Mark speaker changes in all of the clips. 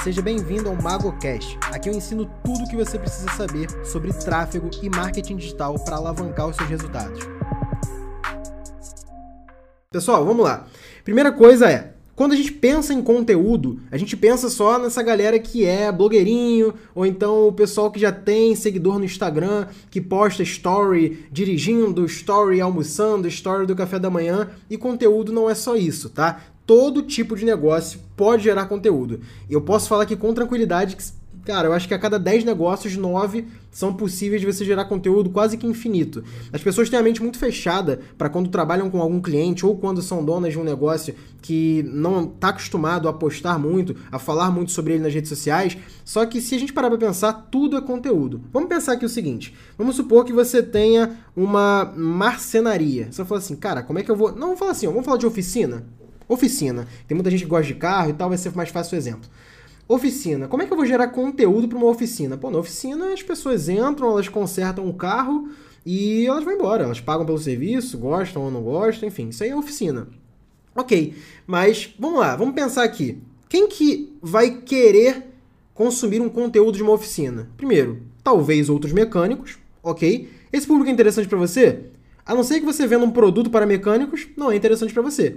Speaker 1: Seja bem-vindo ao MagoCast. Aqui eu ensino tudo o que você precisa saber sobre tráfego e marketing digital para alavancar os seus resultados. Pessoal, vamos lá. Primeira coisa é, quando a gente pensa em conteúdo, a gente pensa só nessa galera que é blogueirinho, ou então o pessoal que já tem seguidor no Instagram, que posta story dirigindo, story almoçando, story do café da manhã, e conteúdo não é só isso, tá? Todo tipo de negócio pode gerar conteúdo. E eu posso falar aqui com tranquilidade que Cara, eu acho que a cada 10 negócios, 9 são possíveis de você gerar conteúdo quase que infinito. As pessoas têm a mente muito fechada para quando trabalham com algum cliente ou quando são donas de um negócio que não está acostumado a postar muito, a falar muito sobre ele nas redes sociais. Só que se a gente parar para pensar, tudo é conteúdo. Vamos pensar aqui o seguinte: vamos supor que você tenha uma marcenaria. Você fala assim, cara, como é que eu vou. Não, vamos falar assim, vamos falar de oficina. Oficina. Tem muita gente que gosta de carro e tal, vai ser mais fácil o exemplo. Oficina. Como é que eu vou gerar conteúdo para uma oficina? Pô, na oficina as pessoas entram, elas consertam o carro e elas vão embora. Elas pagam pelo serviço, gostam ou não gostam, enfim, isso aí é oficina. Ok, mas vamos lá, vamos pensar aqui. Quem que vai querer consumir um conteúdo de uma oficina? Primeiro, talvez outros mecânicos, ok? Esse público é interessante para você? A não ser que você venda um produto para mecânicos, não é interessante para você.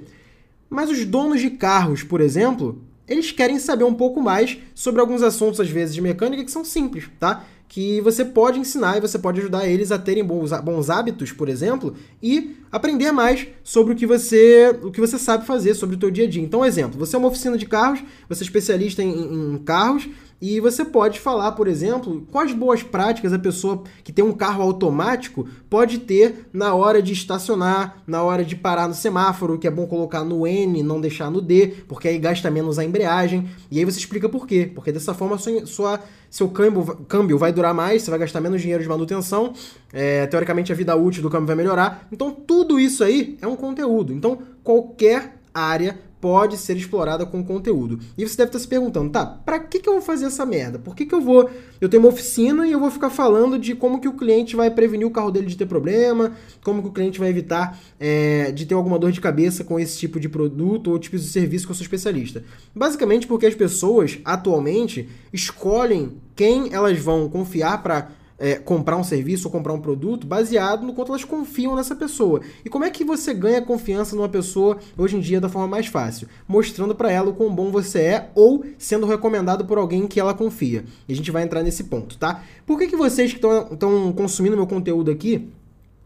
Speaker 1: Mas os donos de carros, por exemplo, eles querem saber um pouco mais sobre alguns assuntos, às vezes, de mecânica que são simples, tá? Que você pode ensinar e você pode ajudar eles a terem bons, bons hábitos, por exemplo, e aprender mais sobre o que você o que você sabe fazer sobre o teu dia a dia. Então, exemplo, você é uma oficina de carros, você é especialista em, em carros, e você pode falar, por exemplo, quais boas práticas a pessoa que tem um carro automático pode ter na hora de estacionar, na hora de parar no semáforo, que é bom colocar no N, não deixar no D, porque aí gasta menos a embreagem. E aí você explica por quê. Porque dessa forma sua, sua seu câmbio, câmbio vai durar mais, você vai gastar menos dinheiro de manutenção, é, teoricamente a vida útil do câmbio vai melhorar. Então tudo isso aí é um conteúdo. Então qualquer área pode ser explorada com conteúdo. E você deve estar se perguntando, tá, pra que, que eu vou fazer essa merda? Por que, que eu vou. Eu tenho uma oficina e eu vou ficar falando de como que o cliente vai prevenir o carro dele de ter problema, como que o cliente vai evitar é, de ter alguma dor de cabeça com esse tipo de produto ou tipo de serviço que eu sou especialista. Basicamente porque as pessoas, atualmente, escolhem quem elas vão confiar para é, comprar um serviço ou comprar um produto baseado no quanto elas confiam nessa pessoa. E como é que você ganha confiança numa pessoa hoje em dia da forma mais fácil? Mostrando para ela o quão bom você é ou sendo recomendado por alguém que ela confia. E a gente vai entrar nesse ponto, tá? Por que, que vocês que estão consumindo meu conteúdo aqui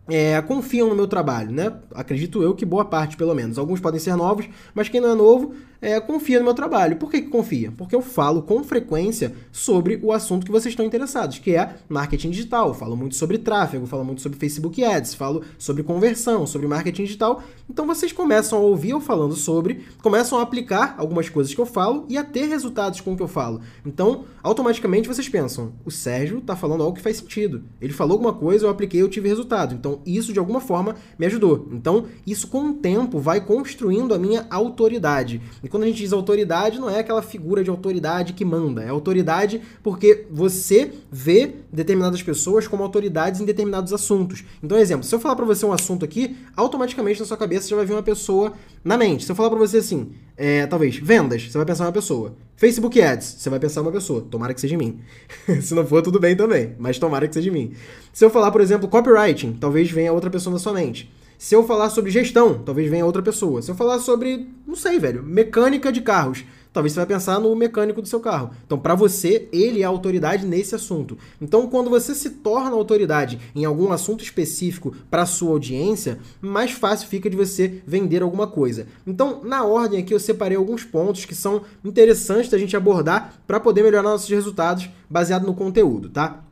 Speaker 1: é, confiam no meu trabalho, né? Acredito eu que boa parte, pelo menos. Alguns podem ser novos, mas quem não é novo é, confia no meu trabalho. Por que, que confia? Porque eu falo com frequência sobre o assunto que vocês estão interessados, que é marketing digital. Eu falo muito sobre tráfego, falo muito sobre Facebook Ads, falo sobre conversão, sobre marketing digital. Então vocês começam a ouvir eu falando sobre, começam a aplicar algumas coisas que eu falo e a ter resultados com o que eu falo. Então, automaticamente vocês pensam: o Sérgio está falando algo que faz sentido. Ele falou alguma coisa, eu apliquei, eu tive resultado. Então, isso de alguma forma me ajudou. Então, isso com o tempo vai construindo a minha autoridade. Quando a gente diz autoridade, não é aquela figura de autoridade que manda, é autoridade porque você vê determinadas pessoas como autoridades em determinados assuntos. Então, exemplo, se eu falar para você um assunto aqui, automaticamente na sua cabeça já vai vir uma pessoa na mente. Se eu falar para você assim, é, talvez, vendas, você vai pensar uma pessoa. Facebook Ads, você vai pensar uma pessoa. Tomara que seja em mim. Se não for, tudo bem também, mas tomara que seja em mim. Se eu falar, por exemplo, copywriting, talvez venha outra pessoa na sua mente. Se eu falar sobre gestão, talvez venha outra pessoa. Se eu falar sobre, não sei, velho, mecânica de carros, talvez você vai pensar no mecânico do seu carro. Então, para você, ele é autoridade nesse assunto. Então, quando você se torna autoridade em algum assunto específico para sua audiência, mais fácil fica de você vender alguma coisa. Então, na ordem aqui eu separei alguns pontos que são interessantes da gente abordar para poder melhorar nossos resultados baseado no conteúdo, tá?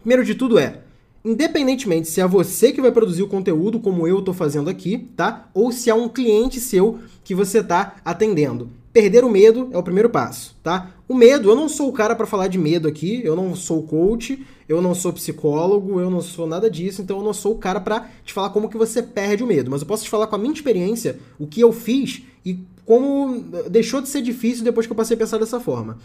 Speaker 1: Primeiro de tudo é independentemente se é você que vai produzir o conteúdo, como eu estou fazendo aqui, tá? Ou se é um cliente seu que você está atendendo. Perder o medo é o primeiro passo, tá? O medo, eu não sou o cara para falar de medo aqui, eu não sou coach, eu não sou psicólogo, eu não sou nada disso, então eu não sou o cara para te falar como que você perde o medo, mas eu posso te falar com a minha experiência, o que eu fiz e como deixou de ser difícil depois que eu passei a pensar dessa forma.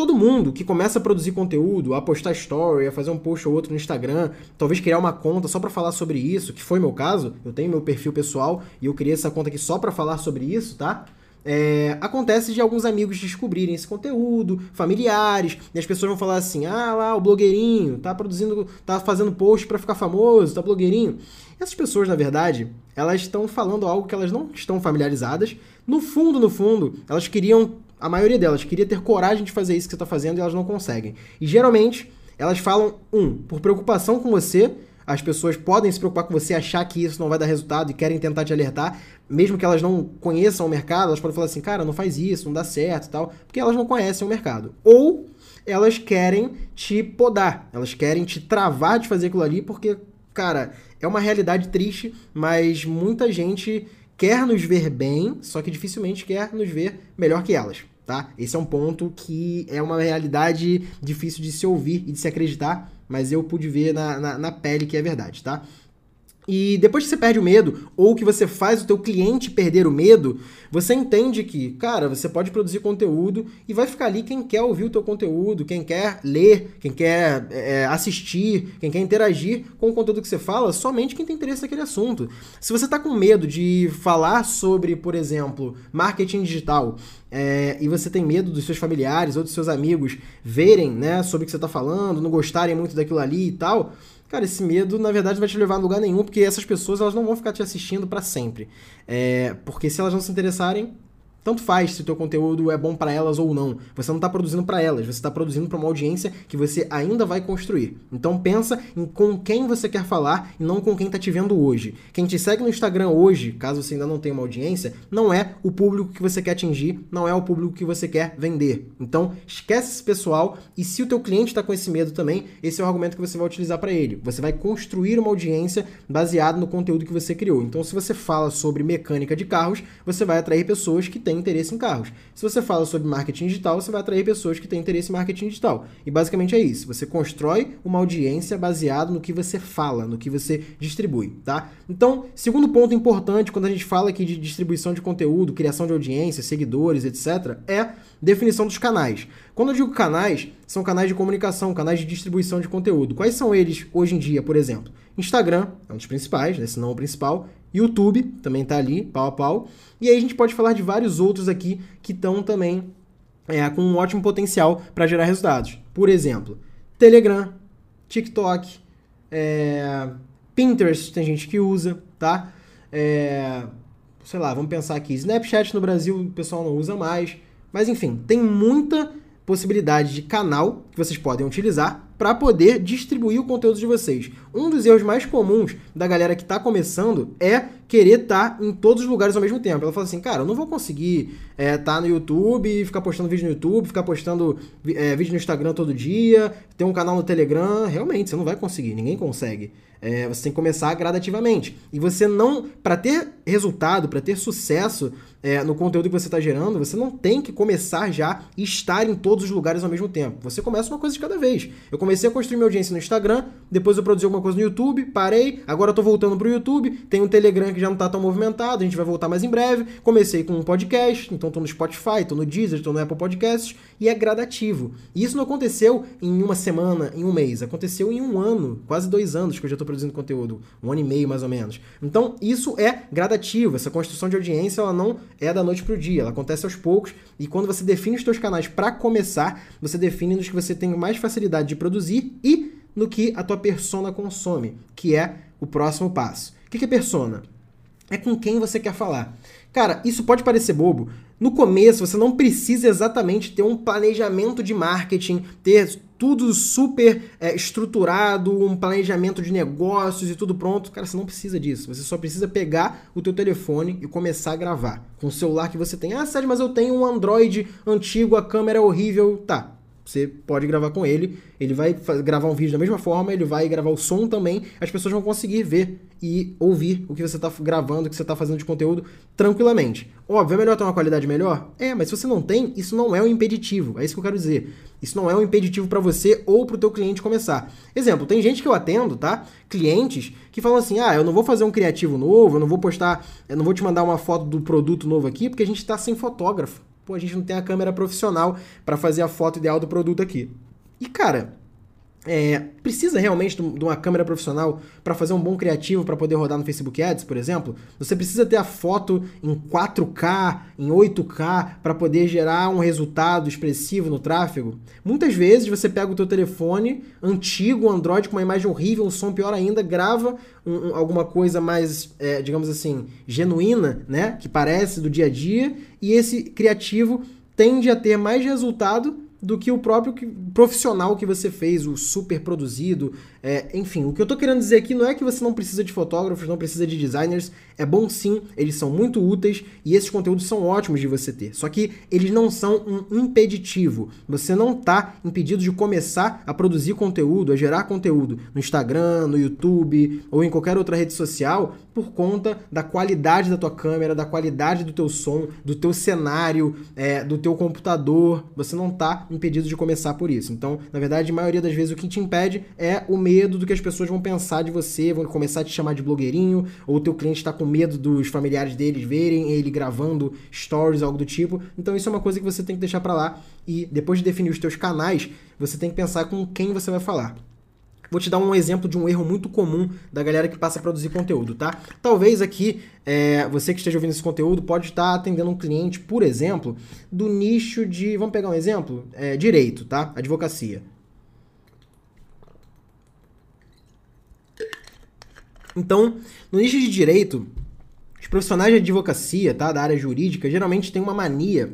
Speaker 1: Todo mundo que começa a produzir conteúdo, a postar story, a fazer um post ou outro no Instagram, talvez criar uma conta só para falar sobre isso, que foi meu caso, eu tenho meu perfil pessoal e eu criei essa conta aqui só para falar sobre isso, tá? é, acontece de alguns amigos descobrirem esse conteúdo, familiares, e as pessoas vão falar assim: ah lá, o blogueirinho, tá produzindo, tá fazendo post para ficar famoso, tá blogueirinho. Essas pessoas, na verdade, elas estão falando algo que elas não estão familiarizadas. No fundo, no fundo, elas queriam, a maioria delas, queria ter coragem de fazer isso que você está fazendo e elas não conseguem. E geralmente, elas falam, um, por preocupação com você, as pessoas podem se preocupar com você, achar que isso não vai dar resultado e querem tentar te alertar, mesmo que elas não conheçam o mercado, elas podem falar assim, cara, não faz isso, não dá certo e tal, porque elas não conhecem o mercado. Ou elas querem te podar, elas querem te travar de fazer aquilo ali, porque, cara, é uma realidade triste, mas muita gente quer nos ver bem, só que dificilmente quer nos ver melhor que elas. Tá? Esse é um ponto que é uma realidade difícil de se ouvir e de se acreditar, mas eu pude ver na, na, na pele que é verdade, tá? E depois que você perde o medo, ou que você faz o teu cliente perder o medo, você entende que, cara, você pode produzir conteúdo e vai ficar ali quem quer ouvir o teu conteúdo, quem quer ler, quem quer é, assistir, quem quer interagir com o conteúdo que você fala, somente quem tem interesse naquele assunto. Se você está com medo de falar sobre, por exemplo, marketing digital, é, e você tem medo dos seus familiares ou dos seus amigos verem né, sobre o que você está falando, não gostarem muito daquilo ali e tal, Cara, esse medo, na verdade, vai te levar a lugar nenhum, porque essas pessoas elas não vão ficar te assistindo para sempre. É, porque se elas não se interessarem, tanto faz se o teu conteúdo é bom para elas ou não. Você não está produzindo para elas, você está produzindo para uma audiência que você ainda vai construir. Então pensa em com quem você quer falar e não com quem está te vendo hoje. Quem te segue no Instagram hoje, caso você ainda não tenha uma audiência, não é o público que você quer atingir, não é o público que você quer vender. Então esquece esse pessoal e se o teu cliente está com esse medo também, esse é o argumento que você vai utilizar para ele. Você vai construir uma audiência baseado no conteúdo que você criou. Então se você fala sobre mecânica de carros, você vai atrair pessoas que têm têm interesse em carros. Se você fala sobre marketing digital, você vai atrair pessoas que têm interesse em marketing digital. E basicamente é isso. Você constrói uma audiência baseado no que você fala, no que você distribui, tá? Então, segundo ponto importante quando a gente fala aqui de distribuição de conteúdo, criação de audiência, seguidores, etc., é definição dos canais. Quando eu digo canais, são canais de comunicação, canais de distribuição de conteúdo. Quais são eles hoje em dia, por exemplo? Instagram é um dos principais, né, se não o principal. YouTube também está ali, pau a pau. E aí a gente pode falar de vários outros aqui que estão também é, com um ótimo potencial para gerar resultados. Por exemplo, Telegram, TikTok, é, Pinterest tem gente que usa, tá? É, sei lá, vamos pensar aqui, Snapchat no Brasil o pessoal não usa mais, mas enfim, tem muita possibilidade de canal que vocês podem utilizar para poder distribuir o conteúdo de vocês. Um dos erros mais comuns da galera que está começando é querer estar tá em todos os lugares ao mesmo tempo. Ela fala assim, cara, eu não vou conseguir estar é, tá no YouTube, ficar postando vídeo no YouTube, ficar postando é, vídeo no Instagram todo dia, ter um canal no Telegram. Realmente, você não vai conseguir, ninguém consegue. É, você tem que começar gradativamente. E você não, para ter resultado, para ter sucesso no conteúdo que você está gerando, você não tem que começar já e estar em todos os lugares ao mesmo tempo. Você começa uma coisa de cada vez. Eu comecei a construir minha audiência no Instagram, depois eu produzi alguma coisa no YouTube, parei, agora eu tô voltando pro YouTube, tem um Telegram que já não tá tão movimentado, a gente vai voltar mais em breve. Comecei com um podcast, então tô no Spotify, tô no Deezer, tô no Apple Podcasts, e é gradativo. E isso não aconteceu em uma semana, em um mês, aconteceu em um ano, quase dois anos que eu já tô produzindo conteúdo, um ano e meio mais ou menos. Então, isso é gradativo, essa construção de audiência, ela não é da noite pro dia, ela acontece aos poucos, e quando você define os seus canais para começar, você define nos que você tem mais facilidade de produzir e no que a tua persona consome, que é o próximo passo. O que é persona? É com quem você quer falar. Cara, isso pode parecer bobo. No começo, você não precisa exatamente ter um planejamento de marketing, ter tudo super é, estruturado, um planejamento de negócios e tudo pronto. Cara, você não precisa disso. Você só precisa pegar o teu telefone e começar a gravar. Com o celular que você tem. Ah, sério, mas eu tenho um Android antigo, a câmera é horrível. Tá, você pode gravar com ele, ele vai gravar um vídeo da mesma forma, ele vai gravar o som também, as pessoas vão conseguir ver e ouvir o que você está gravando, o que você está fazendo de conteúdo tranquilamente. Óbvio, é melhor ter uma qualidade melhor? É, mas se você não tem, isso não é um impeditivo, é isso que eu quero dizer. Isso não é um impeditivo para você ou para o teu cliente começar. Exemplo, tem gente que eu atendo, tá? Clientes que falam assim: "Ah, eu não vou fazer um criativo novo, eu não vou postar, eu não vou te mandar uma foto do produto novo aqui porque a gente está sem fotógrafo" pô, a gente não tem a câmera profissional para fazer a foto ideal do produto aqui. E cara, é, precisa realmente de uma câmera profissional para fazer um bom criativo para poder rodar no Facebook Ads, por exemplo? Você precisa ter a foto em 4K, em 8K para poder gerar um resultado expressivo no tráfego? Muitas vezes você pega o teu telefone antigo, Android com uma imagem horrível, um som pior ainda, grava um, um, alguma coisa mais, é, digamos assim, genuína, né, que parece do dia a dia, e esse criativo tende a ter mais resultado do que o próprio profissional que você fez, o super produzido. É, enfim, o que eu tô querendo dizer aqui não é que você não precisa de fotógrafos, não precisa de designers. É bom sim, eles são muito úteis e esses conteúdos são ótimos de você ter. Só que eles não são um impeditivo. Você não tá impedido de começar a produzir conteúdo, a gerar conteúdo no Instagram, no YouTube ou em qualquer outra rede social por conta da qualidade da tua câmera, da qualidade do teu som, do teu cenário, é, do teu computador. Você não tá impedido de começar por isso. Então, na verdade, a maioria das vezes o que te impede é o medo do que as pessoas vão pensar de você, vão começar a te chamar de blogueirinho, ou o teu cliente está com medo dos familiares deles verem ele gravando stories, algo do tipo. Então, isso é uma coisa que você tem que deixar para lá e depois de definir os teus canais, você tem que pensar com quem você vai falar. Vou te dar um exemplo de um erro muito comum da galera que passa a produzir conteúdo, tá? Talvez aqui, é, você que esteja ouvindo esse conteúdo pode estar atendendo um cliente, por exemplo, do nicho de. Vamos pegar um exemplo? É, direito, tá? Advocacia. Então, no nicho de direito, os profissionais de advocacia, tá, da área jurídica, geralmente têm uma mania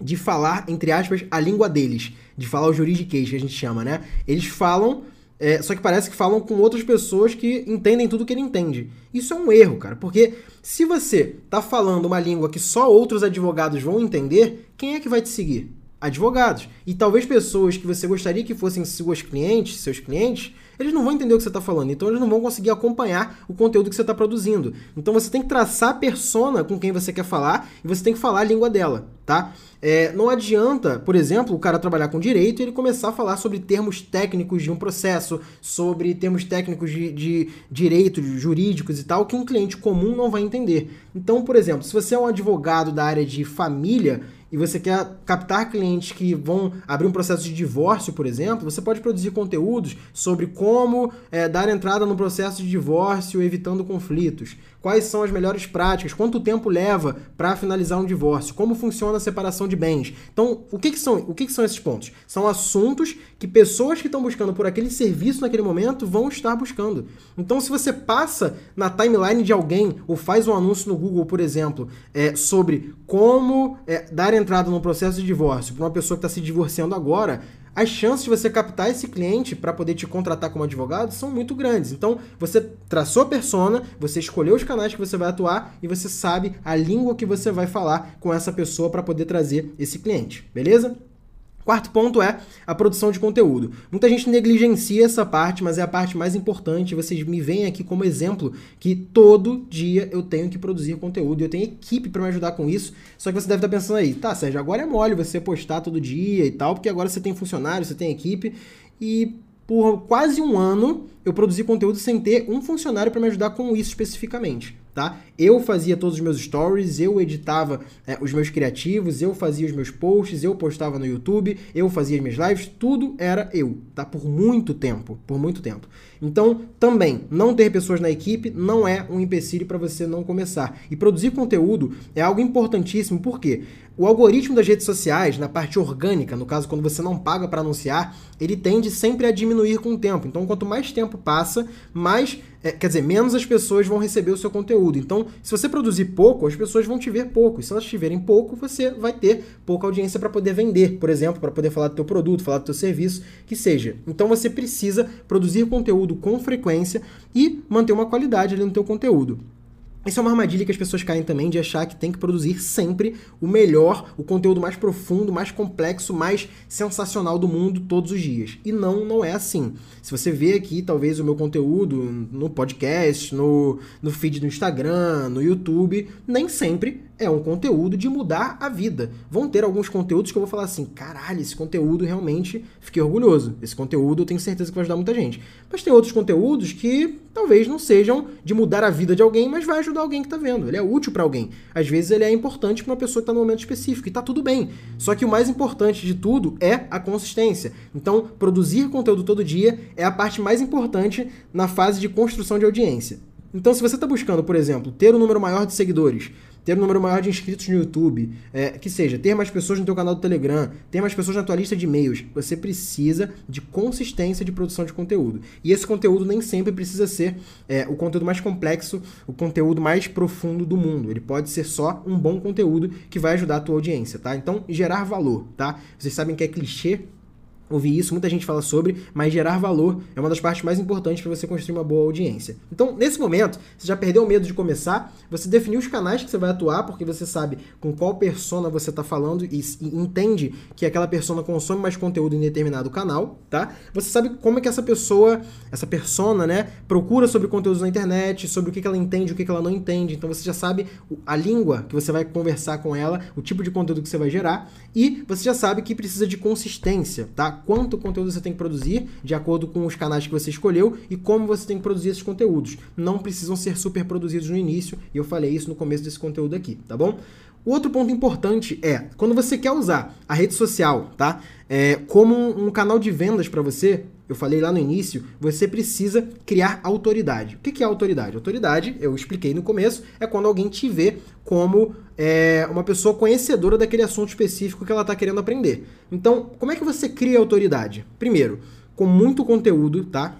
Speaker 1: de falar, entre aspas, a língua deles, de falar o juridiquês, que a gente chama, né? Eles falam é, só que parece que falam com outras pessoas que entendem tudo que ele entende. Isso é um erro, cara, porque se você tá falando uma língua que só outros advogados vão entender, quem é que vai te seguir? Advogados. E talvez pessoas que você gostaria que fossem seus clientes, seus clientes, eles não vão entender o que você está falando, então eles não vão conseguir acompanhar o conteúdo que você está produzindo. Então você tem que traçar a persona com quem você quer falar e você tem que falar a língua dela, tá? É, não adianta, por exemplo, o cara trabalhar com direito e ele começar a falar sobre termos técnicos de um processo, sobre termos técnicos de, de direito, jurídicos e tal, que um cliente comum não vai entender. Então, por exemplo, se você é um advogado da área de família e você quer captar clientes que vão abrir um processo de divórcio, por exemplo, você pode produzir conteúdos sobre como é, dar entrada no processo de divórcio evitando conflitos quais são as melhores práticas, quanto tempo leva para finalizar um divórcio, como funciona a separação de bens. Então, o que, que são, o que, que são esses pontos? São assuntos que pessoas que estão buscando por aquele serviço naquele momento vão estar buscando. Então, se você passa na timeline de alguém ou faz um anúncio no Google, por exemplo, é, sobre como é, dar entrada no processo de divórcio para uma pessoa que está se divorciando agora, as chances de você captar esse cliente para poder te contratar como advogado são muito grandes. Então, você traçou a persona, você escolheu os canais que você vai atuar e você sabe a língua que você vai falar com essa pessoa para poder trazer esse cliente, beleza? Quarto ponto é a produção de conteúdo. Muita gente negligencia essa parte, mas é a parte mais importante. Vocês me veem aqui como exemplo que todo dia eu tenho que produzir conteúdo. Eu tenho equipe para me ajudar com isso. Só que você deve estar pensando aí, tá, Sérgio, agora é mole você postar todo dia e tal, porque agora você tem funcionário, você tem equipe. E por quase um ano eu produzi conteúdo sem ter um funcionário para me ajudar com isso especificamente tá? Eu fazia todos os meus stories, eu editava é, os meus criativos, eu fazia os meus posts, eu postava no YouTube, eu fazia as minhas lives, tudo era eu, tá? Por muito tempo, por muito tempo. Então, também, não ter pessoas na equipe não é um empecilho para você não começar. E produzir conteúdo é algo importantíssimo, porque o algoritmo das redes sociais, na parte orgânica, no caso quando você não paga para anunciar, ele tende sempre a diminuir com o tempo. Então, quanto mais tempo passa, mais, é, quer dizer, menos as pessoas vão receber o seu conteúdo. Então, se você produzir pouco, as pessoas vão te ver pouco. E se elas te verem pouco, você vai ter pouca audiência para poder vender, por exemplo, para poder falar do teu produto, falar do teu serviço, que seja. Então, você precisa produzir conteúdo com frequência e manter uma qualidade ali no teu conteúdo. Isso é uma armadilha que as pessoas caem também de achar que tem que produzir sempre o melhor, o conteúdo mais profundo, mais complexo, mais sensacional do mundo todos os dias. E não, não é assim. Se você vê aqui, talvez, o meu conteúdo no podcast, no, no feed do Instagram, no YouTube, nem sempre é um conteúdo de mudar a vida. Vão ter alguns conteúdos que eu vou falar assim: caralho, esse conteúdo realmente fiquei orgulhoso. Esse conteúdo eu tenho certeza que vai ajudar muita gente. Mas tem outros conteúdos que talvez não sejam de mudar a vida de alguém, mas vai ajudar alguém que está vendo. Ele é útil para alguém. Às vezes ele é importante para uma pessoa que está no momento específico e tá tudo bem. Só que o mais importante de tudo é a consistência. Então, produzir conteúdo todo dia é a parte mais importante na fase de construção de audiência. Então, se você está buscando, por exemplo, ter um número maior de seguidores, ter um número maior de inscritos no YouTube, é, que seja, ter mais pessoas no teu canal do Telegram, ter mais pessoas na tua lista de e-mails, você precisa de consistência de produção de conteúdo. E esse conteúdo nem sempre precisa ser é, o conteúdo mais complexo, o conteúdo mais profundo do mundo. Ele pode ser só um bom conteúdo que vai ajudar a tua audiência, tá? Então, gerar valor, tá? Vocês sabem que é clichê ouvir isso, muita gente fala sobre, mas gerar valor é uma das partes mais importantes para você construir uma boa audiência. Então, nesse momento, você já perdeu o medo de começar, você definiu os canais que você vai atuar, porque você sabe com qual persona você está falando e, e, entende que aquela persona consome mais conteúdo em determinado canal, tá? Você sabe como é que essa pessoa, essa persona, né, procura sobre conteúdos na internet, sobre o que, que ela entende, o que, que ela não entende. Então, você já sabe a língua que você vai conversar com ela, o tipo de conteúdo que você vai gerar, e você já sabe que precisa de consistência, tá? Quanto conteúdo você tem que produzir, de acordo com os canais que você escolheu e como você tem que produzir esses conteúdos. Não precisam ser super produzidos no início, e eu falei isso no começo desse conteúdo aqui, tá bom? Outro ponto importante é, quando você quer usar a rede social, tá? É, como um, canal de vendas para você, eu falei lá no início, você precisa criar autoridade. O que é autoridade? Autoridade, eu expliquei no começo, é quando alguém te vê como é, uma pessoa conhecedora daquele assunto específico que ela está querendo aprender. Então, como é que você cria autoridade? Primeiro, com muito conteúdo, tá?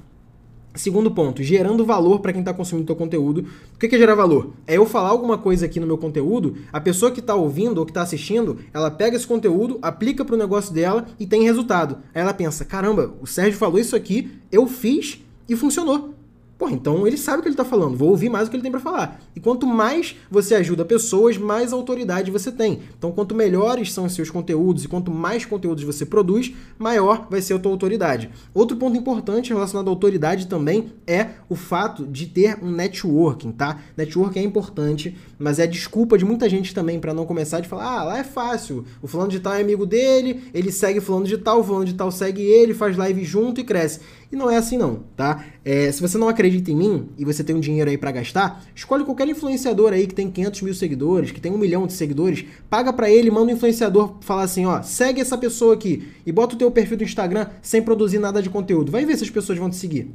Speaker 1: Segundo ponto, gerando valor para quem está consumindo o teu conteúdo. O que é gerar valor? É eu falar alguma coisa aqui no meu conteúdo, a pessoa que está ouvindo ou que está assistindo, ela pega esse conteúdo, aplica para o negócio dela e tem resultado. Aí ela pensa, caramba, o Sérgio falou isso aqui, eu fiz e funcionou. Pô, então ele sabe o que ele está falando, vou ouvir mais o que ele tem para falar. E quanto mais você ajuda pessoas, mais autoridade você tem. Então, quanto melhores são os seus conteúdos e quanto mais conteúdos você produz, maior vai ser a tua autoridade. Outro ponto importante relacionado à autoridade também é o fato de ter um networking, tá? Networking é importante, mas é desculpa de muita gente também para não começar de falar: ah, lá é fácil, o fulano de tal é amigo dele, ele segue fulano de tal, o fulano de tal segue ele, faz live junto e cresce. E não é assim não, tá? É, se você não acredita em mim e você tem um dinheiro aí para gastar, escolhe qualquer influenciador aí que tem 500 mil seguidores, que tem um milhão de seguidores, paga para ele, manda um influenciador falar assim, ó, segue essa pessoa aqui e bota o teu perfil do Instagram sem produzir nada de conteúdo. Vai ver se as pessoas vão te seguir.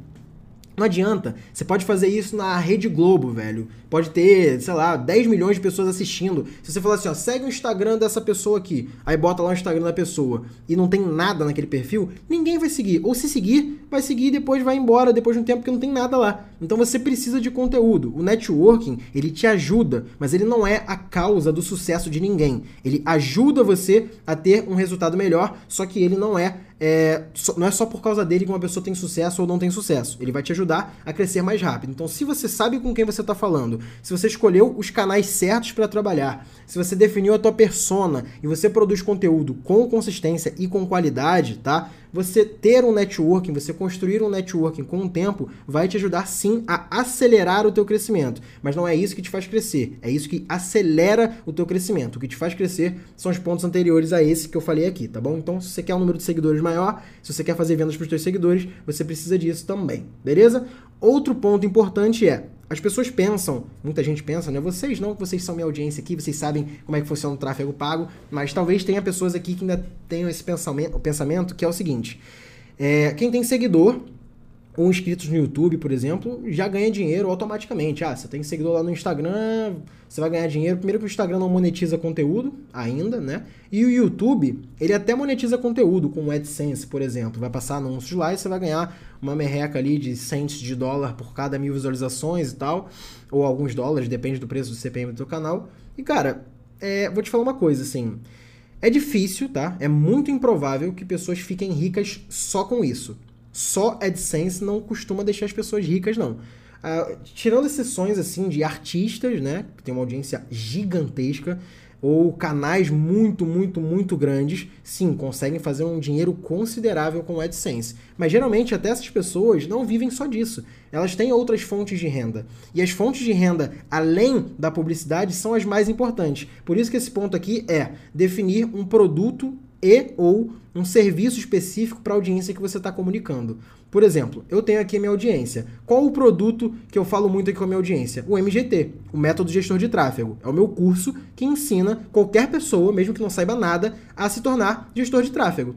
Speaker 1: Não adianta. Você pode fazer isso na Rede Globo, velho. Pode ter, sei lá, 10 milhões de pessoas assistindo. Se você falar assim, ó, segue o Instagram dessa pessoa aqui, aí bota lá o Instagram da pessoa e não tem nada naquele perfil, ninguém vai seguir. Ou se seguir, vai seguir e depois vai embora depois de um tempo que não tem nada lá. Então você precisa de conteúdo. O networking, ele te ajuda, mas ele não é a causa do sucesso de ninguém. Ele ajuda você a ter um resultado melhor, só que ele não é é, não é só por causa dele que uma pessoa tem sucesso ou não tem sucesso. Ele vai te ajudar a crescer mais rápido. Então, se você sabe com quem você está falando, se você escolheu os canais certos para trabalhar, se você definiu a tua persona e você produz conteúdo com consistência e com qualidade, tá? Você ter um networking, você construir um networking com o tempo, vai te ajudar sim a acelerar o teu crescimento. Mas não é isso que te faz crescer, é isso que acelera o teu crescimento. O que te faz crescer são os pontos anteriores a esse que eu falei aqui, tá bom? Então, se você quer um número de seguidores maior, se você quer fazer vendas para os seus seguidores, você precisa disso também, beleza? Outro ponto importante é as pessoas pensam, muita gente pensa, né? Vocês não, vocês são minha audiência aqui, vocês sabem como é que funciona o tráfego pago, mas talvez tenha pessoas aqui que ainda tenham esse pensamento, pensamento que é o seguinte: é, quem tem seguidor ou inscritos no YouTube, por exemplo, já ganha dinheiro automaticamente. Ah, você tem seguidor lá no Instagram, você vai ganhar dinheiro. Primeiro que o Instagram não monetiza conteúdo ainda, né? E o YouTube, ele até monetiza conteúdo com o AdSense, por exemplo. Vai passar anúncios lá e você vai ganhar uma merreca ali de cents de dólar por cada mil visualizações e tal. Ou alguns dólares, depende do preço do CPM do seu canal. E, cara, é, vou te falar uma coisa, assim... É difícil, tá? É muito improvável que pessoas fiquem ricas só com isso só AdSense não costuma deixar as pessoas ricas, não. Uh, tirando exceções assim de artistas, né, que tem uma audiência gigantesca, ou canais muito, muito, muito grandes, sim, conseguem fazer um dinheiro considerável com o AdSense. Mas geralmente até essas pessoas não vivem só disso. Elas têm outras fontes de renda. E as fontes de renda, além da publicidade, são as mais importantes. Por isso que esse ponto aqui é definir um produto e ou um serviço específico para a audiência que você está comunicando. Por exemplo, eu tenho aqui a minha audiência. Qual o produto que eu falo muito aqui com a minha audiência? O MGT, o Método Gestor de Tráfego. É o meu curso que ensina qualquer pessoa, mesmo que não saiba nada, a se tornar gestor de tráfego.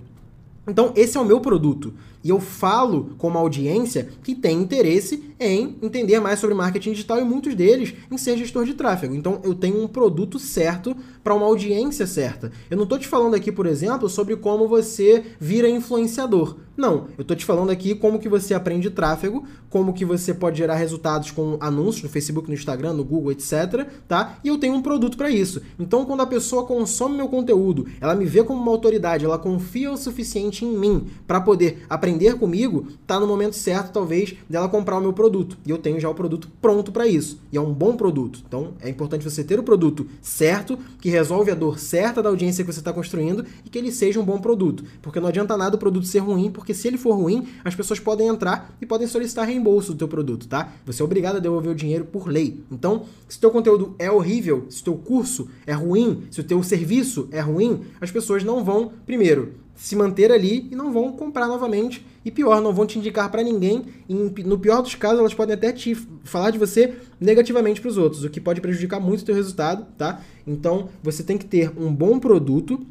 Speaker 1: Então, esse é o meu produto. E eu falo com uma audiência que tem interesse em entender mais sobre marketing digital e muitos deles em ser gestor de tráfego. Então eu tenho um produto certo para uma audiência certa. Eu não estou te falando aqui, por exemplo, sobre como você vira influenciador. Não, eu estou te falando aqui como que você aprende tráfego, como que você pode gerar resultados com anúncios no Facebook, no Instagram, no Google, etc, tá? E eu tenho um produto para isso. Então quando a pessoa consome meu conteúdo, ela me vê como uma autoridade, ela confia o suficiente em mim para poder aprender comigo, tá no momento certo talvez dela comprar o meu produto produto. E eu tenho já o produto pronto para isso. E é um bom produto. Então é importante você ter o produto certo, que resolve a dor certa da audiência que você está construindo e que ele seja um bom produto. Porque não adianta nada o produto ser ruim, porque se ele for ruim, as pessoas podem entrar e podem solicitar reembolso do teu produto, tá? Você é obrigado a devolver o dinheiro por lei. Então, se o teu conteúdo é horrível, se o teu curso é ruim, se o teu serviço é ruim, as pessoas não vão, primeiro, se manter ali e não vão comprar novamente. E pior, não vão te indicar para ninguém. E no pior dos casos, elas podem até te falar de você negativamente para os outros, o que pode prejudicar muito o teu resultado, tá? Então, você tem que ter um bom produto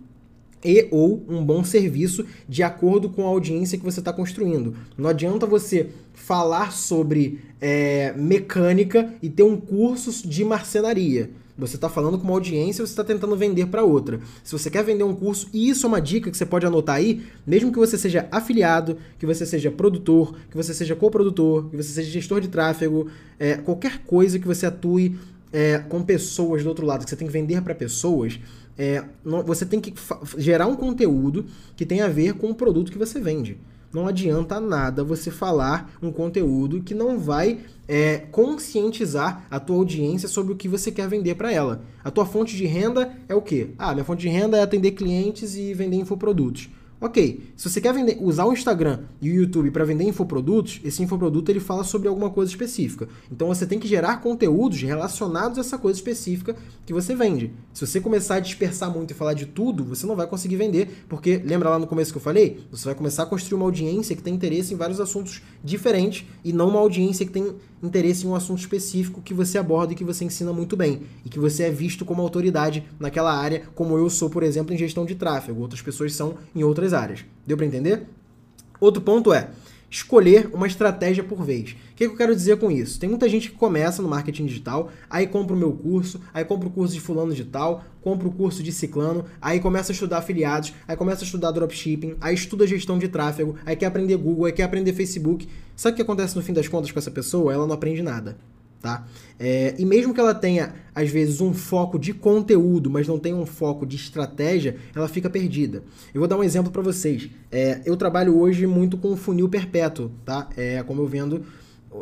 Speaker 1: e ou um bom serviço de acordo com a audiência que você está construindo. Não adianta você falar sobre é, mecânica e ter um curso de marcenaria. Você está falando com uma audiência, você está tentando vender para outra. Se você quer vender um curso, e isso é uma dica que você pode anotar aí, mesmo que você seja afiliado, que você seja produtor, que você seja coprodutor, que você seja gestor de tráfego, é, qualquer coisa que você atue é, com pessoas do outro lado, que você tem que vender para pessoas, é, você tem que gerar um conteúdo que tenha a ver com o produto que você vende não adianta nada você falar um conteúdo que não vai é, conscientizar a tua audiência sobre o que você quer vender para ela. A tua fonte de renda é o quê? Ah, minha fonte de renda é atender clientes e vender infoprodutos. Ok, se você quer vender, usar o Instagram e o YouTube para vender infoprodutos, esse infoproduto ele fala sobre alguma coisa específica. Então você tem que gerar conteúdos relacionados a essa coisa específica que você vende. Se você começar a dispersar muito e falar de tudo, você não vai conseguir vender, porque lembra lá no começo que eu falei? Você vai começar a construir uma audiência que tem interesse em vários assuntos diferentes e não uma audiência que tem interesse em um assunto específico que você aborda e que você ensina muito bem e que você é visto como autoridade naquela área, como eu sou, por exemplo, em gestão de tráfego. Outras pessoas são em outras áreas. Deu para entender? Outro ponto é escolher uma estratégia por vez. O que, eu quero dizer com isso? Tem muita gente que começa no marketing digital, aí compra o meu curso, aí compra o curso de fulano de tal, compra o curso de ciclano, aí começa a estudar afiliados, aí começa a estudar dropshipping, aí estuda gestão de tráfego, aí quer aprender Google, aí quer aprender Facebook. Sabe o que acontece no fim das contas com essa pessoa? Ela não aprende nada tá? É, e mesmo que ela tenha, às vezes, um foco de conteúdo, mas não tenha um foco de estratégia, ela fica perdida. Eu vou dar um exemplo para vocês. É, eu trabalho hoje muito com funil perpétuo, tá? É, como eu vendo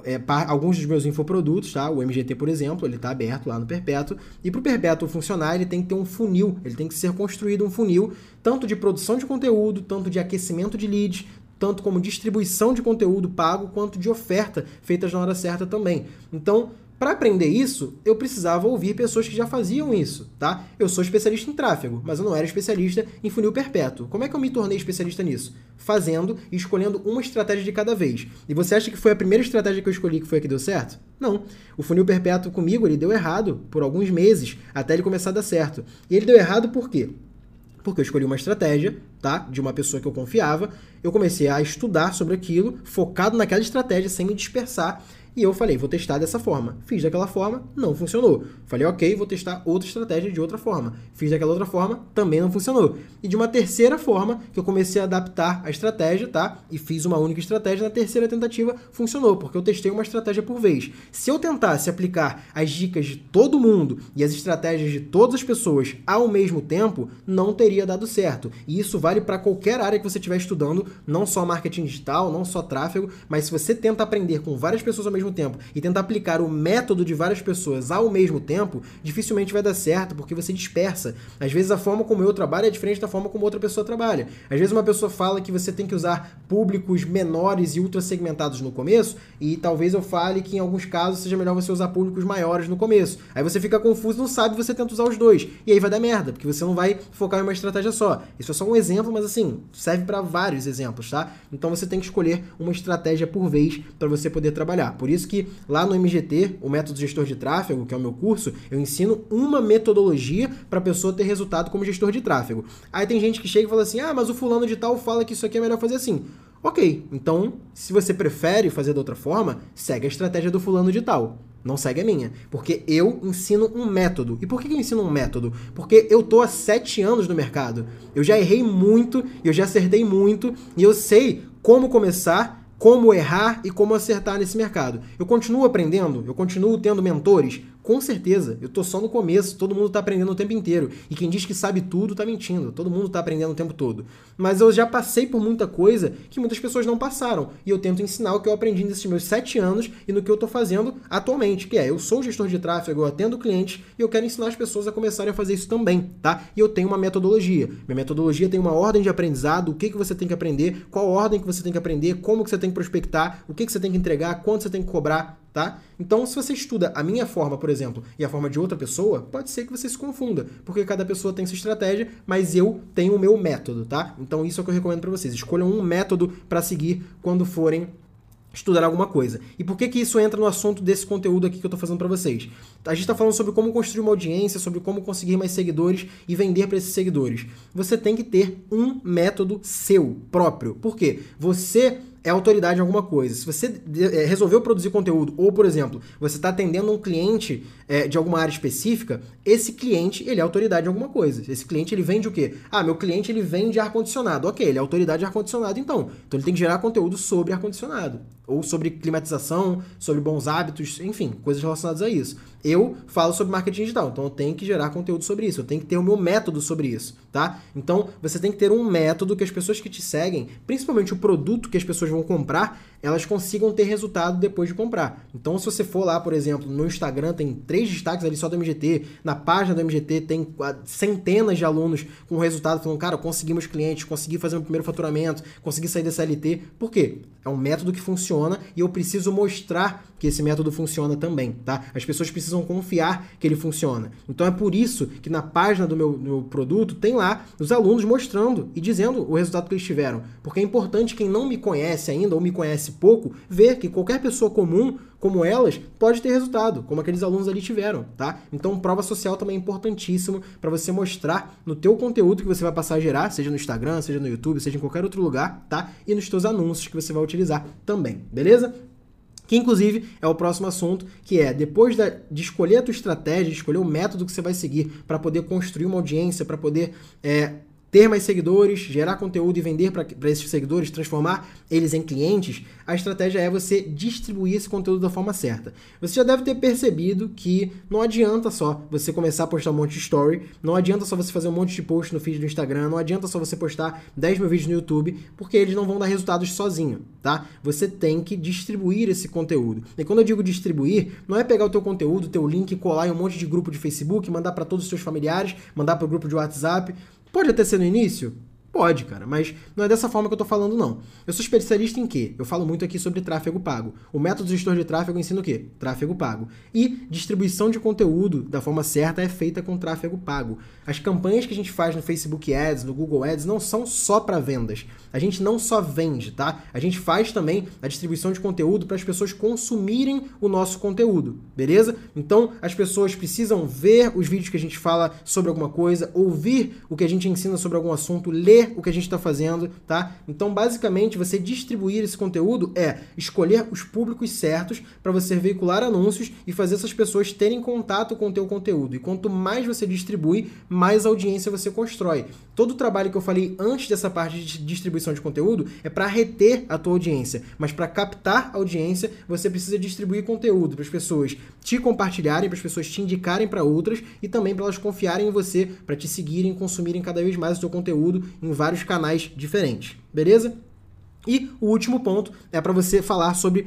Speaker 1: é, alguns dos meus infoprodutos, tá? O MGT, por exemplo, ele está aberto lá no Perpétuo. E para o Perpétuo funcionar, ele tem que ter um funil, ele tem que ser construído um funil, tanto de produção de conteúdo, tanto de aquecimento de leads, tanto como distribuição de conteúdo pago, quanto de oferta feitas na hora certa também. Então, para aprender isso, eu precisava ouvir pessoas que já faziam isso, tá? Eu sou especialista em tráfego, mas eu não era especialista em funil perpétuo. Como é que eu me tornei especialista nisso? Fazendo e escolhendo uma estratégia de cada vez. E você acha que foi a primeira estratégia que eu escolhi que foi a que deu certo? Não. O funil perpétuo comigo, ele deu errado por alguns meses, até ele começar a dar certo. E ele deu errado por quê? Porque eu escolhi uma estratégia, tá? De uma pessoa que eu confiava. Eu comecei a estudar sobre aquilo, focado naquela estratégia, sem me dispersar. E eu falei, vou testar dessa forma. Fiz daquela forma, não funcionou. Falei, ok, vou testar outra estratégia de outra forma. Fiz daquela outra forma, também não funcionou. E de uma terceira forma, que eu comecei a adaptar a estratégia, tá? E fiz uma única estratégia, na terceira tentativa funcionou, porque eu testei uma estratégia por vez. Se eu tentasse aplicar as dicas de todo mundo e as estratégias de todas as pessoas ao mesmo tempo, não teria dado certo. E isso vale para qualquer área que você estiver estudando, não só marketing digital, não só tráfego, mas se você tenta aprender com várias pessoas ao mesmo mesmo tempo e tentar aplicar o método de várias pessoas ao mesmo tempo, dificilmente vai dar certo, porque você dispersa. Às vezes a forma como eu trabalho é diferente da forma como outra pessoa trabalha. Às vezes uma pessoa fala que você tem que usar públicos menores e ultra segmentados no começo, e talvez eu fale que em alguns casos seja melhor você usar públicos maiores no começo. Aí você fica confuso, não sabe, você tenta usar os dois. E aí vai dar merda, porque você não vai focar em uma estratégia só. Isso é só um exemplo, mas assim, serve para vários exemplos, tá? Então você tem que escolher uma estratégia por vez para você poder trabalhar. Por isso que lá no MGT, o método gestor de tráfego, que é o meu curso, eu ensino uma metodologia para a pessoa ter resultado como gestor de tráfego. Aí tem gente que chega e fala assim: "Ah, mas o fulano de tal fala que isso aqui é melhor fazer assim". OK, então, se você prefere fazer de outra forma, segue a estratégia do fulano de tal. Não segue a minha. Porque eu ensino um método. E por que eu ensino um método? Porque eu tô há sete anos no mercado. Eu já errei muito, eu já acertei muito, e eu sei como começar, como errar e como acertar nesse mercado. Eu continuo aprendendo, eu continuo tendo mentores, com certeza, eu tô só no começo, todo mundo tá aprendendo o tempo inteiro. E quem diz que sabe tudo tá mentindo, todo mundo tá aprendendo o tempo todo. Mas eu já passei por muita coisa que muitas pessoas não passaram. E eu tento ensinar o que eu aprendi nesses meus sete anos e no que eu tô fazendo atualmente, que é, eu sou gestor de tráfego, eu atendo clientes e eu quero ensinar as pessoas a começarem a fazer isso também, tá? E eu tenho uma metodologia. Minha metodologia tem uma ordem de aprendizado, o que, que você tem que aprender, qual ordem que você tem que aprender, como que você tem que prospectar, o que, que você tem que entregar, quanto você tem que cobrar, tá? Então, se você estuda a minha forma, por exemplo, e a forma de outra pessoa, pode ser que você se confunda, porque cada pessoa tem sua estratégia, mas eu tenho o meu método, tá? Então, isso é o que eu recomendo para vocês. Escolham um método para seguir quando forem estudar alguma coisa. E por que que isso entra no assunto desse conteúdo aqui que eu tô fazendo para vocês? A gente está falando sobre como construir uma audiência, sobre como conseguir mais seguidores e vender para esses seguidores. Você tem que ter um método seu próprio. Por quê? Você é autoridade em alguma coisa. Se você é, resolveu produzir conteúdo, ou, por exemplo, você está atendendo um cliente é, de alguma área específica, esse cliente, ele é autoridade em alguma coisa. Esse cliente, ele vende o quê? Ah, meu cliente, ele vende ar-condicionado. Ok, ele é autoridade de ar-condicionado, então. Então, ele tem que gerar conteúdo sobre ar-condicionado. Ou sobre climatização, sobre bons hábitos, enfim, coisas relacionadas a isso. Eu falo sobre marketing digital, então eu tenho que gerar conteúdo sobre isso. Eu tenho que ter o meu método sobre isso, tá? Então, você tem que ter um método que as pessoas que te seguem, principalmente o produto que as pessoas vão comprar, elas consigam ter resultado depois de comprar. Então, se você for lá, por exemplo, no Instagram, tem três destaques ali só do MGT, na página do MGT tem centenas de alunos com resultado falando, cara, conseguimos clientes, consegui fazer meu primeiro faturamento, consegui sair da CLT. Por quê? É um método que funciona e eu preciso mostrar que esse método funciona também, tá? As pessoas precisam confiar que ele funciona. Então é por isso que na página do meu, do meu produto tem lá os alunos mostrando e dizendo o resultado que eles tiveram. Porque é importante quem não me conhece ainda ou me conhece pouco ver que qualquer pessoa comum como elas pode ter resultado, como aqueles alunos ali tiveram, tá? Então prova social também é importantíssimo para você mostrar no teu conteúdo que você vai passar a gerar, seja no Instagram, seja no YouTube, seja em qualquer outro lugar, tá? E nos teus anúncios que você vai utilizar também, beleza? Que inclusive é o próximo assunto, que é depois da, de escolher a tua estratégia, de escolher o método que você vai seguir para poder construir uma audiência, para poder é, ter mais seguidores, gerar conteúdo e vender para esses seguidores, transformar eles em clientes, a estratégia é você distribuir esse conteúdo da forma certa. Você já deve ter percebido que não adianta só você começar a postar um monte de story, não adianta só você fazer um monte de post no feed do Instagram, não adianta só você postar 10 mil vídeos no YouTube, porque eles não vão dar resultados sozinho, tá? Você tem que distribuir esse conteúdo. E quando eu digo distribuir, não é pegar o teu conteúdo, teu link, colar em um monte de grupo de Facebook, mandar para todos os seus familiares, mandar para o grupo de WhatsApp. Pode até ser no início? Pode, cara, mas não é dessa forma que eu tô falando, não. Eu sou especialista em quê? Eu falo muito aqui sobre tráfego pago. O método gestor de tráfego ensina o quê? Tráfego pago. E distribuição de conteúdo da forma certa é feita com tráfego pago. As campanhas que a gente faz no Facebook Ads, no Google Ads, não são só para vendas. A gente não só vende, tá? A gente faz também a distribuição de conteúdo para as pessoas consumirem o nosso conteúdo, beleza? Então, as pessoas precisam ver os vídeos que a gente fala sobre alguma coisa, ouvir o que a gente ensina sobre algum assunto, ler o que a gente está fazendo, tá? Então, basicamente, você distribuir esse conteúdo é escolher os públicos certos para você veicular anúncios e fazer essas pessoas terem contato com o teu conteúdo. E quanto mais você distribui, mais audiência você constrói. Todo o trabalho que eu falei antes dessa parte de distribuição de conteúdo é para reter a tua audiência, mas para captar audiência, você precisa distribuir conteúdo para as pessoas te compartilharem, para as pessoas te indicarem para outras e também para elas confiarem em você, para te seguirem, consumirem cada vez mais o teu conteúdo em vários canais diferentes, beleza? E o último ponto é para você falar sobre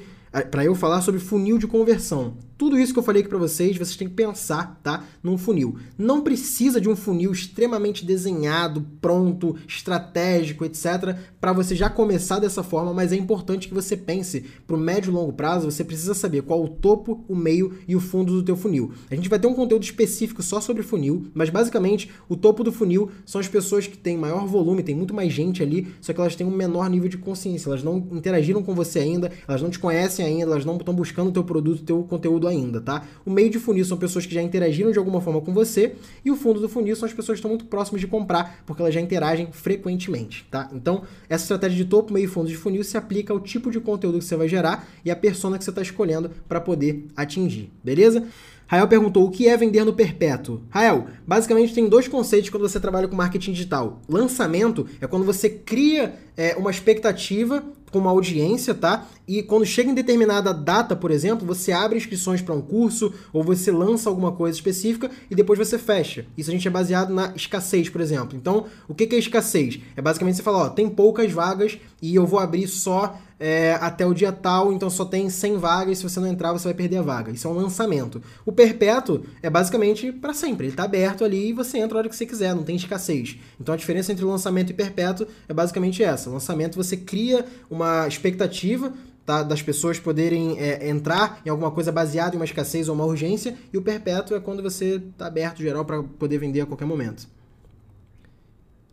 Speaker 1: para eu falar sobre funil de conversão. Tudo isso que eu falei aqui para vocês, vocês têm que pensar, tá? Num funil. Não precisa de um funil extremamente desenhado, pronto, estratégico, etc, para você já começar dessa forma, mas é importante que você pense pro médio e longo prazo, você precisa saber qual o topo, o meio e o fundo do teu funil. A gente vai ter um conteúdo específico só sobre funil, mas basicamente o topo do funil são as pessoas que têm maior volume, tem muito mais gente ali, só que elas têm um menor nível de consciência, elas não interagiram com você ainda, elas não te conhecem ainda, elas não estão buscando o teu produto, o teu conteúdo ainda, tá? O meio de funil são pessoas que já interagiram de alguma forma com você, e o fundo do funil são as pessoas que estão muito próximas de comprar, porque elas já interagem frequentemente, tá? Então, essa estratégia de topo, meio e fundo de funil se aplica ao tipo de conteúdo que você vai gerar e a persona que você está escolhendo para poder atingir, beleza? Rael perguntou o que é vender no perpétuo. Rael, basicamente tem dois conceitos quando você trabalha com marketing digital. Lançamento é quando você cria é, uma expectativa com uma audiência, tá? E quando chega em determinada data, por exemplo, você abre inscrições para um curso ou você lança alguma coisa específica e depois você fecha. Isso a gente é baseado na escassez, por exemplo. Então, o que é escassez? É basicamente você falar, ó, tem poucas vagas e eu vou abrir só é, até o dia tal, então só tem 100 vagas, se você não entrar você vai perder a vaga. Isso é um lançamento. O perpétuo é basicamente para sempre, ele está aberto ali e você entra a hora que você quiser, não tem escassez. Então a diferença entre lançamento e perpétuo é basicamente essa. lançamento você cria uma expectativa Tá, das pessoas poderem é, entrar em alguma coisa baseada em uma escassez ou uma urgência, e o perpétuo é quando você está aberto geral para poder vender a qualquer momento.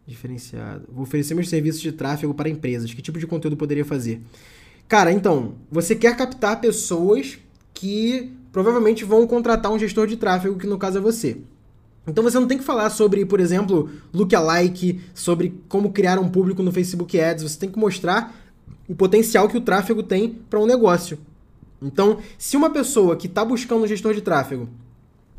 Speaker 1: Diferenciado. Vou oferecer meus serviços de tráfego para empresas. Que tipo de conteúdo poderia fazer? Cara, então, você quer captar pessoas que provavelmente vão contratar um gestor de tráfego, que no caso é você. Então você não tem que falar sobre, por exemplo, lookalike, sobre como criar um público no Facebook Ads. Você tem que mostrar o potencial que o tráfego tem para um negócio. Então, se uma pessoa que está buscando um gestor de tráfego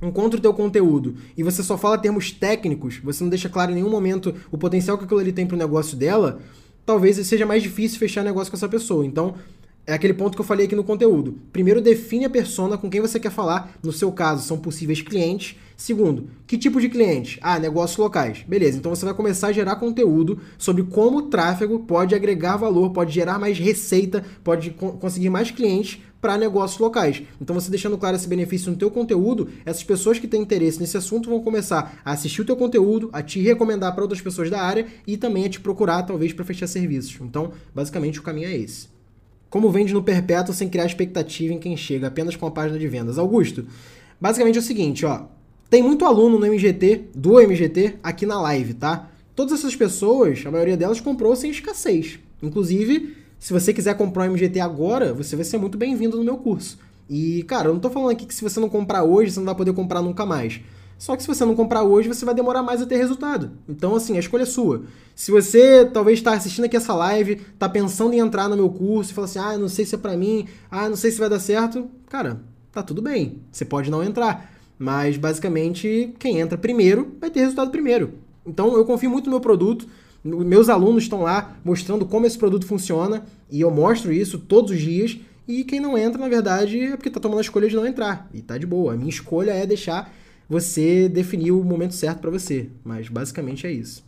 Speaker 1: encontra o teu conteúdo e você só fala termos técnicos, você não deixa claro em nenhum momento o potencial que aquilo ali tem para o negócio dela, talvez seja mais difícil fechar negócio com essa pessoa. Então, é aquele ponto que eu falei aqui no conteúdo. Primeiro, define a persona com quem você quer falar. No seu caso, são possíveis clientes. Segundo, que tipo de cliente? Ah, negócios locais. Beleza, então você vai começar a gerar conteúdo sobre como o tráfego pode agregar valor, pode gerar mais receita, pode co conseguir mais clientes para negócios locais. Então você deixando claro esse benefício no teu conteúdo, essas pessoas que têm interesse nesse assunto vão começar a assistir o teu conteúdo, a te recomendar para outras pessoas da área e também a te procurar talvez para fechar serviços. Então, basicamente o caminho é esse. Como vende no perpétuo sem criar expectativa em quem chega, apenas com a página de vendas? Augusto, basicamente é o seguinte, ó. Tem muito aluno no MGT, do MGT, aqui na live, tá? Todas essas pessoas, a maioria delas comprou sem escassez. Inclusive, se você quiser comprar um MGT agora, você vai ser muito bem-vindo no meu curso. E, cara, eu não tô falando aqui que se você não comprar hoje, você não vai poder comprar nunca mais. Só que se você não comprar hoje, você vai demorar mais a ter resultado. Então, assim, a escolha é sua. Se você talvez está assistindo aqui essa live, tá pensando em entrar no meu curso e fala assim: ah, não sei se é para mim, ah, não sei se vai dar certo, cara, tá tudo bem. Você pode não entrar. Mas, basicamente, quem entra primeiro vai ter resultado primeiro. Então, eu confio muito no meu produto. Meus alunos estão lá mostrando como esse produto funciona e eu mostro isso todos os dias. E quem não entra, na verdade, é porque está tomando a escolha de não entrar. E tá de boa. A minha escolha é deixar você definir o momento certo para você. Mas basicamente é isso.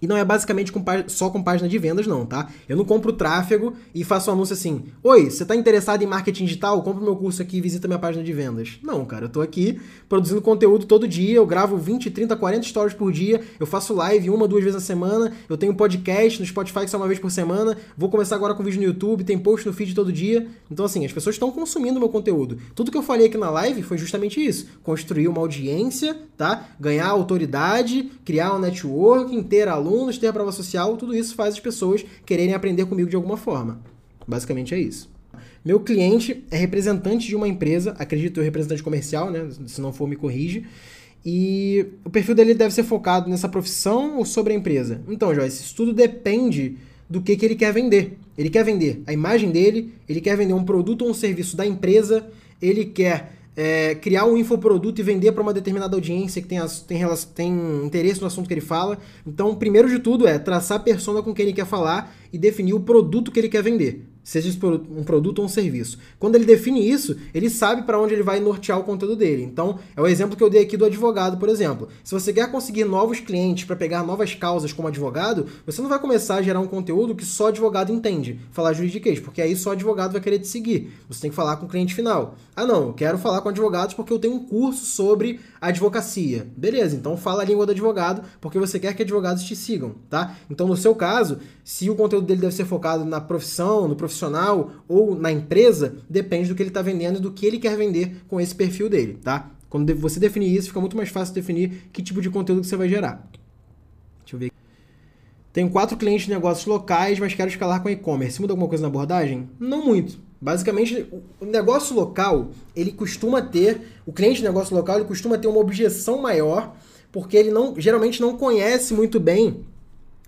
Speaker 1: E não é basicamente com só com página de vendas, não, tá? Eu não compro tráfego e faço um anúncio assim: Oi, você está interessado em marketing digital? Compre meu curso aqui e visita minha página de vendas. Não, cara, eu tô aqui produzindo conteúdo todo dia, eu gravo 20, 30, 40 stories por dia, eu faço live uma, duas vezes na semana, eu tenho podcast no Spotify que só uma vez por semana, vou começar agora com vídeo no YouTube, tem post no feed todo dia. Então, assim, as pessoas estão consumindo meu conteúdo. Tudo que eu falei aqui na live foi justamente isso: construir uma audiência, tá? Ganhar autoridade, criar um networking, ter alunos alunos, ter a prova social, tudo isso faz as pessoas quererem aprender comigo de alguma forma. Basicamente é isso. Meu cliente é representante de uma empresa, acredito eu, representante comercial, né? Se não for, me corrige. E o perfil dele deve ser focado nessa profissão ou sobre a empresa. Então, Joyce, isso tudo depende do que, que ele quer vender. Ele quer vender a imagem dele, ele quer vender um produto ou um serviço da empresa, ele quer é, criar um infoproduto e vender para uma determinada audiência que tem, tem, tem interesse no assunto que ele fala. Então, primeiro de tudo é traçar a persona com quem ele quer falar e definir o produto que ele quer vender. Seja um produto ou um serviço. Quando ele define isso, ele sabe para onde ele vai nortear o conteúdo dele. Então, é o exemplo que eu dei aqui do advogado, por exemplo. Se você quer conseguir novos clientes para pegar novas causas como advogado, você não vai começar a gerar um conteúdo que só advogado entende, falar juridiquês, porque aí só advogado vai querer te seguir. Você tem que falar com o cliente final. Ah, não, eu quero falar com advogados porque eu tenho um curso sobre advocacia. Beleza, então fala a língua do advogado, porque você quer que advogados te sigam, tá? Então, no seu caso, se o conteúdo dele deve ser focado na profissão, no profissional ou na empresa, depende do que ele está vendendo e do que ele quer vender com esse perfil dele, tá? Quando você definir isso, fica muito mais fácil definir que tipo de conteúdo que você vai gerar. Deixa eu ver. Tenho quatro clientes de negócios locais, mas quero escalar com e-commerce. Muda alguma coisa na abordagem? Não muito. Basicamente, o negócio local, ele costuma ter, o cliente de negócio local, ele costuma ter uma objeção maior, porque ele não, geralmente não conhece muito bem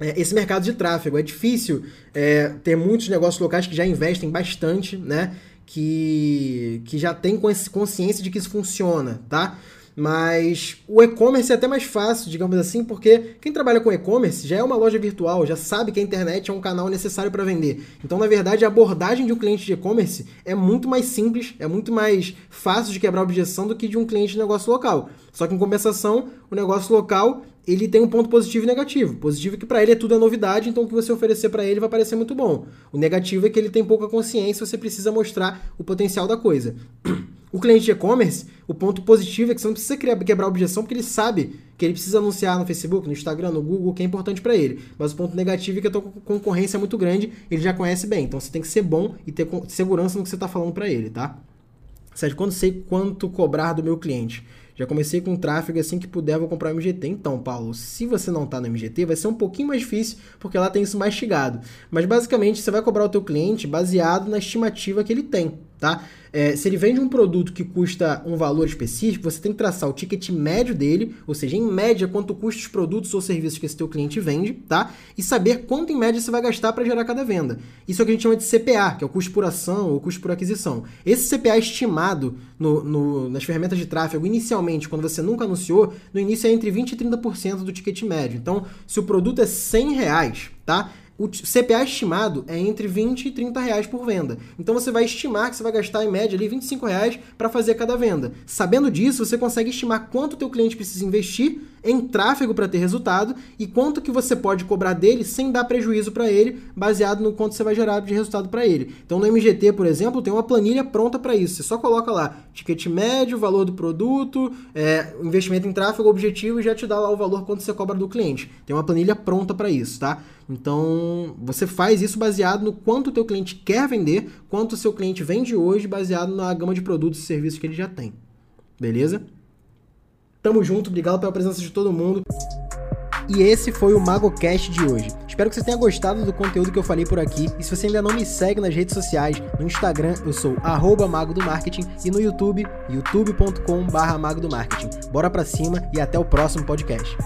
Speaker 1: esse mercado de tráfego. É difícil é, ter muitos negócios locais que já investem bastante, né? Que, que já tem consciência de que isso funciona, tá? Mas o e-commerce é até mais fácil, digamos assim, porque quem trabalha com e-commerce já é uma loja virtual, já sabe que a internet é um canal necessário para vender. Então, na verdade, a abordagem de um cliente de e-commerce é muito mais simples, é muito mais fácil de quebrar a objeção do que de um cliente de negócio local. Só que em compensação, o negócio local ele tem um ponto positivo e negativo. Positivo é que para ele é tudo é novidade, então o que você oferecer para ele vai parecer muito bom. O negativo é que ele tem pouca consciência, você precisa mostrar o potencial da coisa. O cliente de e-commerce, o ponto positivo é que você não precisa quebrar objeção, porque ele sabe que ele precisa anunciar no Facebook, no Instagram, no Google, que é importante para ele. Mas o ponto negativo é que a tua concorrência é muito grande, ele já conhece bem. Então você tem que ser bom e ter segurança no que você está falando para ele, tá? Sérgio, quando sei quanto cobrar do meu cliente? Já comecei com tráfego assim que puder, vou comprar o MGT. Então, Paulo, se você não está no MGT, vai ser um pouquinho mais difícil, porque lá tem isso mastigado. Mas basicamente, você vai cobrar o teu cliente baseado na estimativa que ele tem, tá? É, se ele vende um produto que custa um valor específico, você tem que traçar o ticket médio dele, ou seja, em média, quanto custa os produtos ou serviços que esse teu cliente vende, tá? E saber quanto em média você vai gastar para gerar cada venda. Isso é o que a gente chama de CPA, que é o custo por ação ou custo por aquisição. Esse CPA estimado no, no, nas ferramentas de tráfego, inicialmente, quando você nunca anunciou, no início é entre 20% e 30% do ticket médio. Então, se o produto é 100 reais, tá? O CPA estimado é entre 20 e 30 reais por venda. Então você vai estimar que você vai gastar em média ali 25 reais para fazer cada venda. Sabendo disso, você consegue estimar quanto o teu cliente precisa investir em tráfego para ter resultado e quanto que você pode cobrar dele sem dar prejuízo para ele, baseado no quanto você vai gerar de resultado para ele. Então no MGT, por exemplo, tem uma planilha pronta para isso. Você só coloca lá ticket médio, valor do produto, é, investimento em tráfego, objetivo e já te dá lá o valor quanto você cobra do cliente. Tem uma planilha pronta para isso, tá? Então você faz isso baseado no quanto o teu cliente quer vender, quanto o seu cliente vende hoje, baseado na gama de produtos e serviços que ele já tem. Beleza? Tamo junto, obrigado pela presença de todo mundo. E esse foi o MagoCast de hoje. Espero que você tenha gostado do conteúdo que eu falei por aqui. E se você ainda não me segue nas redes sociais, no Instagram eu sou Mago do Marketing e no YouTube, youtube.com/mago do Marketing. Bora pra cima e até o próximo podcast.